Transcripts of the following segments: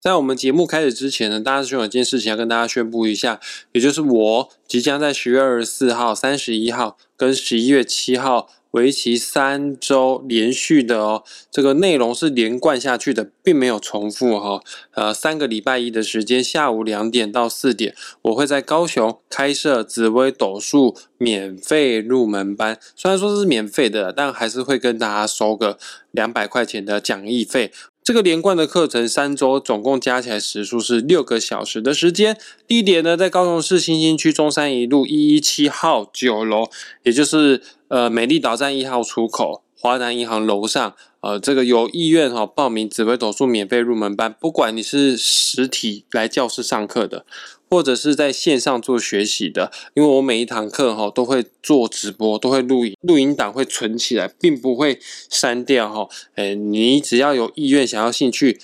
在我们节目开始之前呢，大家兄有一件事情要跟大家宣布一下，也就是我即将在十月二十四号、三十一号跟十一月七号，为期三周连续的哦，这个内容是连贯下去的，并没有重复哈。呃，三个礼拜一的时间，下午两点到四点，我会在高雄开设紫微斗数免费入门班。虽然说是免费的，但还是会跟大家收个两百块钱的讲义费。这个连贯的课程三周，总共加起来时数是六个小时的时间。地点呢，在高雄市新兴区中山一路一一七号九楼，也就是呃美丽岛站一号出口，华南银行楼上。呃，这个有意愿哈报名紫微斗数免费入门班，不管你是实体来教室上课的。或者是在线上做学习的，因为我每一堂课哈都会做直播，都会录影，录影档会存起来，并不会删掉哈。哎，你只要有意愿、想要兴趣，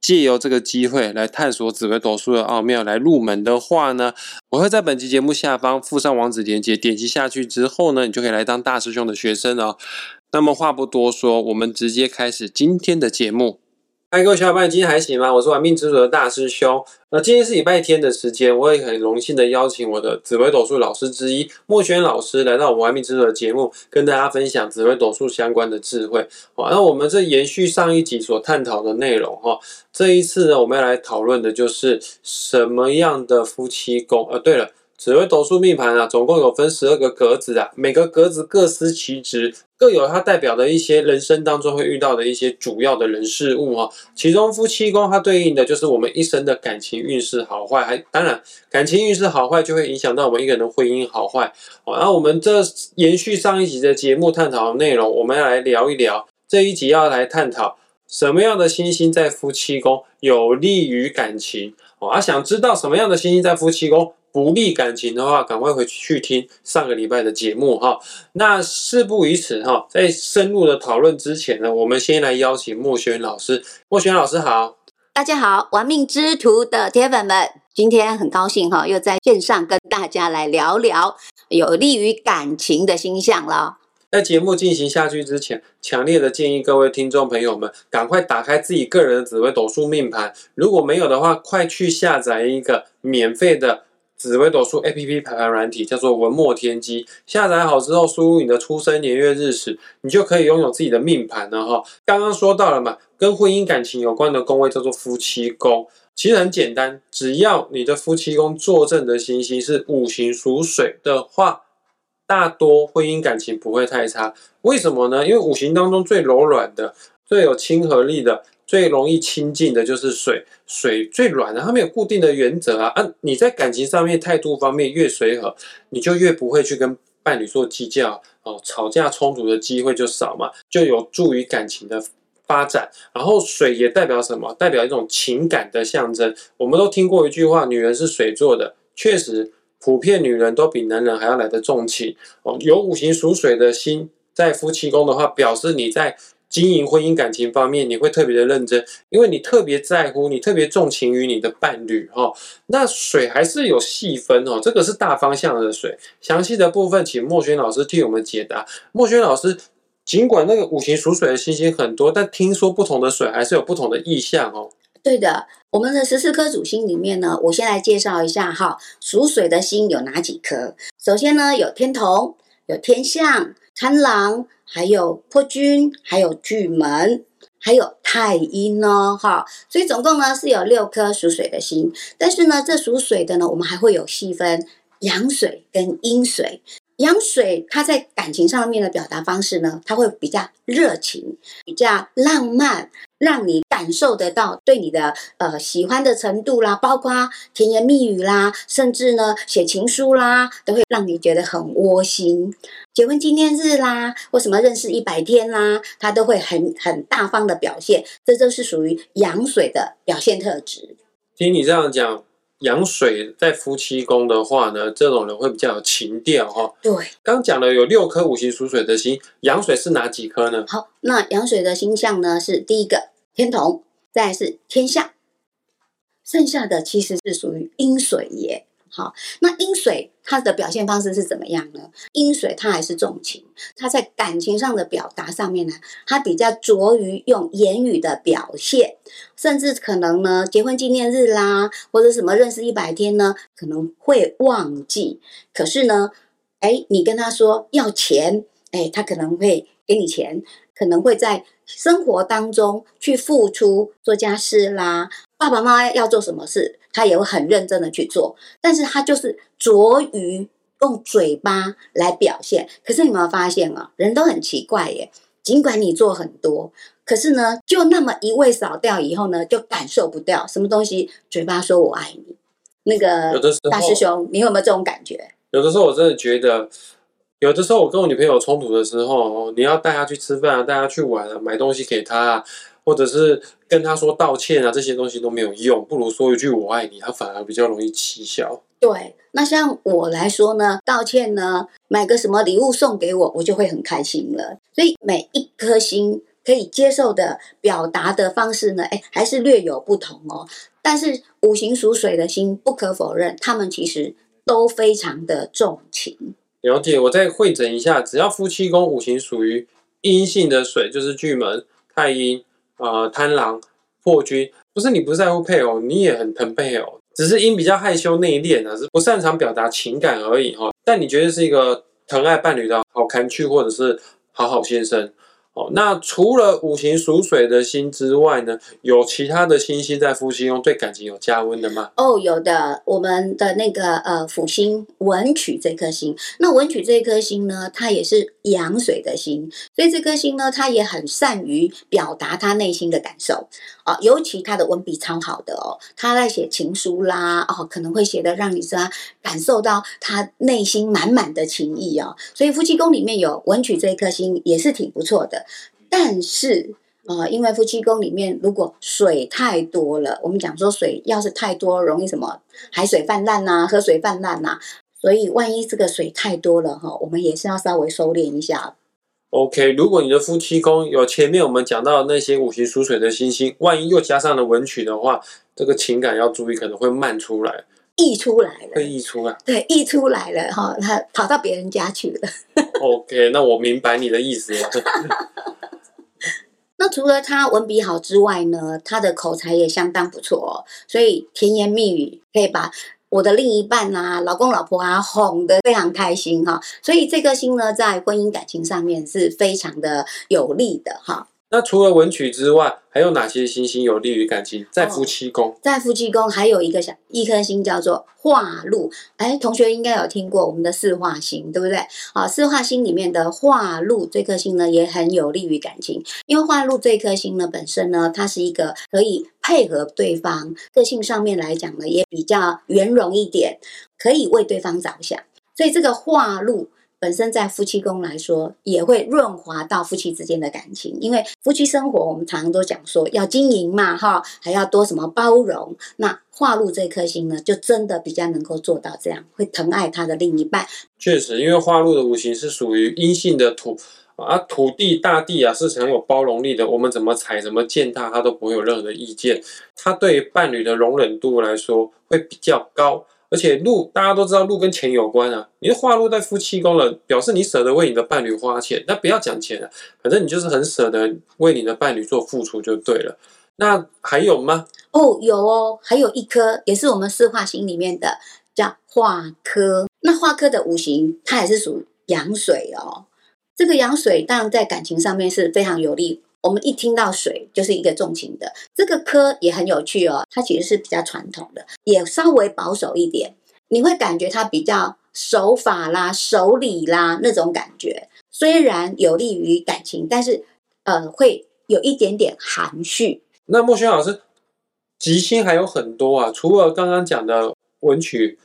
借由这个机会来探索紫微斗数的奥妙，来入门的话呢，我会在本期节目下方附上网址链接，点击下去之后呢，你就可以来当大师兄的学生哦。那么话不多说，我们直接开始今天的节目。嗨，各位小伙伴，今天还行吗？我是玩命之主的大师兄。那今天是礼拜天的时间，我也很荣幸的邀请我的紫微斗数老师之一莫轩老师来到我们玩命之主的节目，跟大家分享紫微斗数相关的智慧。好，那我们这延续上一集所探讨的内容哈，这一次呢，我们要来讨论的就是什么样的夫妻宫。呃，对了。紫微斗数命盘啊，总共有分十二个格子啊，每个格子各司其职，各有它代表的一些人生当中会遇到的一些主要的人事物哈。其中夫妻宫它对应的就是我们一生的感情运势好坏，还当然感情运势好坏就会影响到我们一个人的婚姻好坏。好，那我们这延续上一集的节目探讨的内容，我们要来聊一聊这一集要来探讨什么样的星星在夫妻宫有利于感情。哦，啊，想知道什么样的星星在夫妻宫？不利感情的话，赶快回去听上个礼拜的节目哈。那事不宜迟哈，在深入的讨论之前呢，我们先来邀请莫轩老师。莫轩老师好，大家好，玩命之徒的铁粉们，今天很高兴哈，又在线上跟大家来聊聊有利于感情的星象了。在节目进行下去之前，强烈的建议各位听众朋友们，赶快打开自己个人的紫微斗数命盘，如果没有的话，快去下载一个免费的。紫微斗数 A P P 排盘软体叫做文墨天机，下载好之后，输入你的出生年月日时，你就可以拥有自己的命盘了哈。刚刚说到了嘛，跟婚姻感情有关的宫位叫做夫妻宫，其实很简单，只要你的夫妻宫坐镇的星星是五行属水的话，大多婚姻感情不会太差。为什么呢？因为五行当中最柔软的、最有亲和力的。最容易亲近的就是水，水最软的，它没有固定的原则啊。啊，你在感情上面态度方面越随和，你就越不会去跟伴侣做计较哦，吵架冲突的机会就少嘛，就有助于感情的发展。然后水也代表什么？代表一种情感的象征。我们都听过一句话，女人是水做的，确实，普遍女人都比男人还要来得重情哦。有五行属水的心在夫妻宫的话，表示你在。经营婚姻感情方面，你会特别的认真，因为你特别在乎，你特别重情于你的伴侣哈。那水还是有细分哦，这个是大方向的水，详细的部分请莫轩老师替我们解答。莫轩老师，尽管那个五行属水的星星很多，但听说不同的水还是有不同的意象哦。对的，我们的十四颗主星里面呢，我先来介绍一下哈，属水的星有哪几颗？首先呢，有天同，有天象。贪狼，还有破军，还有巨门，还有太阴哦，哈，所以总共呢是有六颗属水的星。但是呢，这属水的呢，我们还会有细分阳水跟阴水。阳水它在感情上面的表达方式呢，它会比较热情，比较浪漫。让你感受得到对你的呃喜欢的程度啦，包括甜言蜜语啦，甚至呢写情书啦，都会让你觉得很窝心。结婚纪念日啦，或什么认识一百天啦，他都会很很大方的表现，这都是属于阳水的表现特质。听你这样讲。阳水在夫妻宫的话呢，这种人会比较有情调哈。对，刚讲了有六颗五行属水的星，阳水是哪几颗呢？好，那阳水的星象呢是第一个天同，再是天下，剩下的其实是属于阴水耶。好，那阴水他的表现方式是怎么样呢？阴水他还是重情，他在感情上的表达上面呢，他比较着于用言语的表现，甚至可能呢，结婚纪念日啦，或者什么认识一百天呢，可能会忘记。可是呢，哎，你跟他说要钱，哎，他可能会给你钱，可能会在生活当中去付出，做家事啦，爸爸妈妈要做什么事。他也会很认真的去做，但是他就是着于用嘴巴来表现。可是你有没有发现啊？人都很奇怪耶。尽管你做很多，可是呢，就那么一味扫掉以后呢，就感受不掉什么东西。嘴巴说我爱你，那个大师兄，你有没有这种感觉？有的时候我真的觉得，有的时候我跟我女朋友冲突的时候，你要带她去吃饭啊，带她去玩啊，买东西给她。啊或者是跟她说道歉啊，这些东西都没有用，不如说一句“我爱你”，她反而比较容易起效。对，那像我来说呢，道歉呢，买个什么礼物送给我，我就会很开心了。所以每一颗心可以接受的表达的方式呢，哎，还是略有不同哦。但是五行属水的心，不可否认，他们其实都非常的重情。了解，我再会诊一下，只要夫妻宫五行属于阴性的水，就是巨门、太阴。呃，贪狼、破军，不是你不在乎配偶，你也很疼配偶，只是因比较害羞内敛啊，是不擅长表达情感而已哈。但你觉得是一个疼爱伴侣的好看去，或者是好好先生。哦，那除了五行属水的星之外呢，有其他的星星在夫妻宫对感情有加温的吗？哦，有的，我们的那个呃辅星文曲这颗星，那文曲这颗星呢，它也是阳水的星，所以这颗星呢，它也很善于表达他内心的感受啊，尤其他的文笔超好的哦，他在写情书啦，哦，可能会写的让你说感受到他内心满满的情意哦，所以夫妻宫里面有文曲这颗星也是挺不错的。但是呃，因为夫妻宫里面如果水太多了，我们讲说水要是太多，容易什么海水泛滥呐，河水泛滥呐，所以万一这个水太多了哈，我们也是要稍微收敛一下。OK，如果你的夫妻宫有前面我们讲到那些五行属水的星星，万一又加上了文曲的话，这个情感要注意，可能会漫出来。溢出来了，会溢出来，对，溢出来了哈，他跑到别人家去了。OK，那我明白你的意思了。那除了他文笔好之外呢，他的口才也相当不错，哦所以甜言蜜语可以把我的另一半啊、老公老婆啊哄得非常开心哈。所以这颗星呢，在婚姻感情上面是非常的有利的哈。那除了文曲之外，还有哪些星星有利于感情？在夫妻宫，在夫妻宫还有一个小一颗星叫做化禄。哎，同学应该有听过我们的四化星，对不对？啊，四化星里面的化禄这颗星呢，也很有利于感情。因为化禄这颗星呢，本身呢，它是一个可以配合对方个性上面来讲呢，也比较圆融一点，可以为对方着想。所以这个化禄。本身在夫妻宫来说，也会润滑到夫妻之间的感情，因为夫妻生活我们常常都讲说要经营嘛，哈，还要多什么包容。那化禄这颗星呢，就真的比较能够做到这样，会疼爱他的另一半。确实，因为化禄的五行是属于阴性的土啊，土地大地啊是很有包容力的，我们怎么踩怎么践踏，他都不会有任何的意见。他对伴侣的容忍度来说会比较高。而且路大家都知道，路跟钱有关啊。你的花路在夫妻宫了，表示你舍得为你的伴侣花钱。那不要讲钱了，反正你就是很舍得为你的伴侣做付出就对了。那还有吗？哦，有哦，还有一颗也是我们四化星里面的，叫化科。那化科的五行它也是属阳水哦。这个阳水当然在感情上面是非常有利。我们一听到水就是一个重情的，这个科也很有趣哦。它其实是比较传统的，也稍微保守一点。你会感觉它比较守法啦、守礼啦那种感觉。虽然有利于感情，但是呃，会有一点点含蓄。那莫轩老师，吉星还有很多啊，除了刚刚讲的文曲、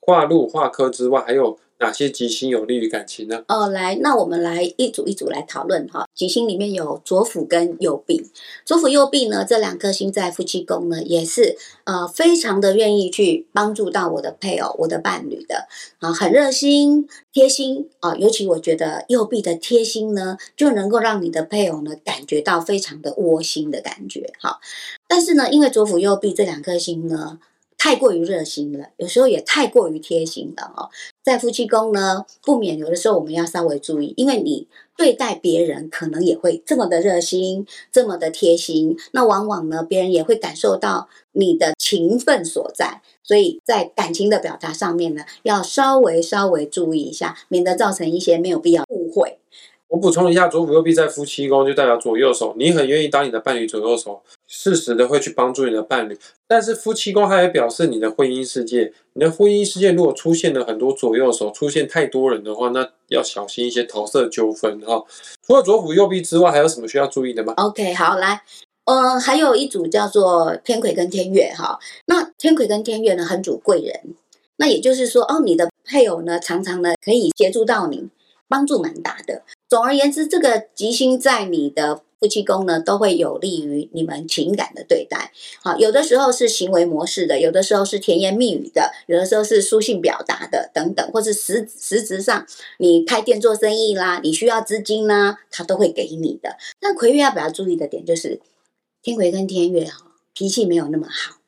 画禄、画科之外，还有。哪些吉星有利于感情呢？哦，来，那我们来一组一组来讨论哈。吉星里面有左辅跟右弼，左辅右弼呢，这两颗星在夫妻宫呢，也是呃非常的愿意去帮助到我的配偶、我的伴侣的啊，很热心、贴心啊。尤其我觉得右弼的贴心呢，就能够让你的配偶呢感觉到非常的窝心的感觉哈。但是呢，因为左辅右弼这两颗星呢。太过于热心了，有时候也太过于贴心了哦。在夫妻宫呢，不免有的时候我们要稍微注意，因为你对待别人可能也会这么的热心，这么的贴心，那往往呢，别人也会感受到你的情分所在，所以在感情的表达上面呢，要稍微稍微注意一下，免得造成一些没有必要误会。我补充一下，左辅右弼在夫妻宫就代表左右手，你很愿意当你的伴侣左右手，适时的会去帮助你的伴侣。但是夫妻宫它也表示你的婚姻世界，你的婚姻世界如果出现了很多左右手，出现太多人的话，那要小心一些桃色纠纷哈。除了左辅右弼之外，还有什么需要注意的吗？OK，好，来，呃，还有一组叫做天魁跟天月哈。那天魁跟天月呢，很主贵人，那也就是说，哦，你的配偶呢，常常呢可以协助到你。帮助蛮大的。总而言之，这个吉星在你的夫妻宫呢，都会有利于你们情感的对待。好，有的时候是行为模式的，有的时候是甜言蜜语的，有的时候是书信表达的，等等，或是实实质上你开店做生意啦，你需要资金啦，他都会给你的。但魁月要比较注意的点就是，天魁跟天月哈，脾气没有那么好，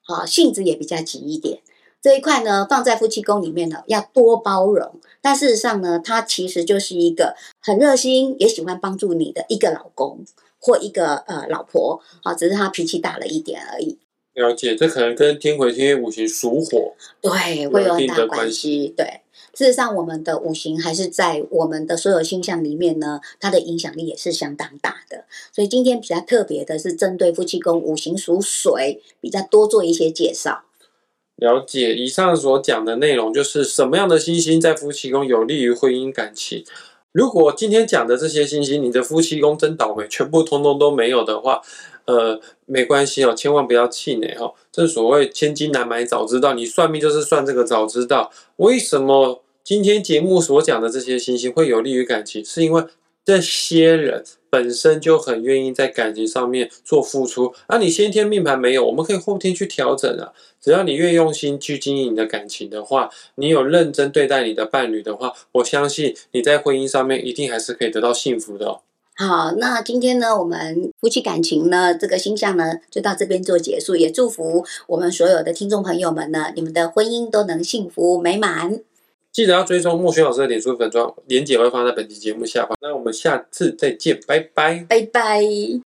好性子也比较急一点。这一块呢，放在夫妻宫里面呢，要多包容。但事实上呢，他其实就是一个很热心，也喜欢帮助你的一个老公或一个呃老婆啊，只是他脾气大了一点而已。了解，这可能跟天魁天月五行属火，对，会有很大关系。对，事实上，我们的五行还是在我们的所有星象里面呢，它的影响力也是相当大的。所以今天比较特别的是，针对夫妻宫五行属水，比较多做一些介绍。了解以上所讲的内容，就是什么样的星星在夫妻宫有利于婚姻感情。如果今天讲的这些星星，你的夫妻宫真倒霉，全部通通都没有的话，呃，没关系哦，千万不要气馁哦。正所谓千金难买早知道，你算命就是算这个早知道。为什么今天节目所讲的这些星星会有利于感情？是因为这些人本身就很愿意在感情上面做付出。啊，你先天命盘没有，我们可以后天去调整啊。只要你越用心去经营你的感情的话，你有认真对待你的伴侣的话，我相信你在婚姻上面一定还是可以得到幸福的。好，那今天呢，我们夫妻感情呢，这个星象呢，就到这边做结束。也祝福我们所有的听众朋友们呢，你们的婚姻都能幸福美满。记得要追踪莫轩老师的脸书粉妆，链接会放在本期节目下方。那我们下次再见，拜拜，拜拜。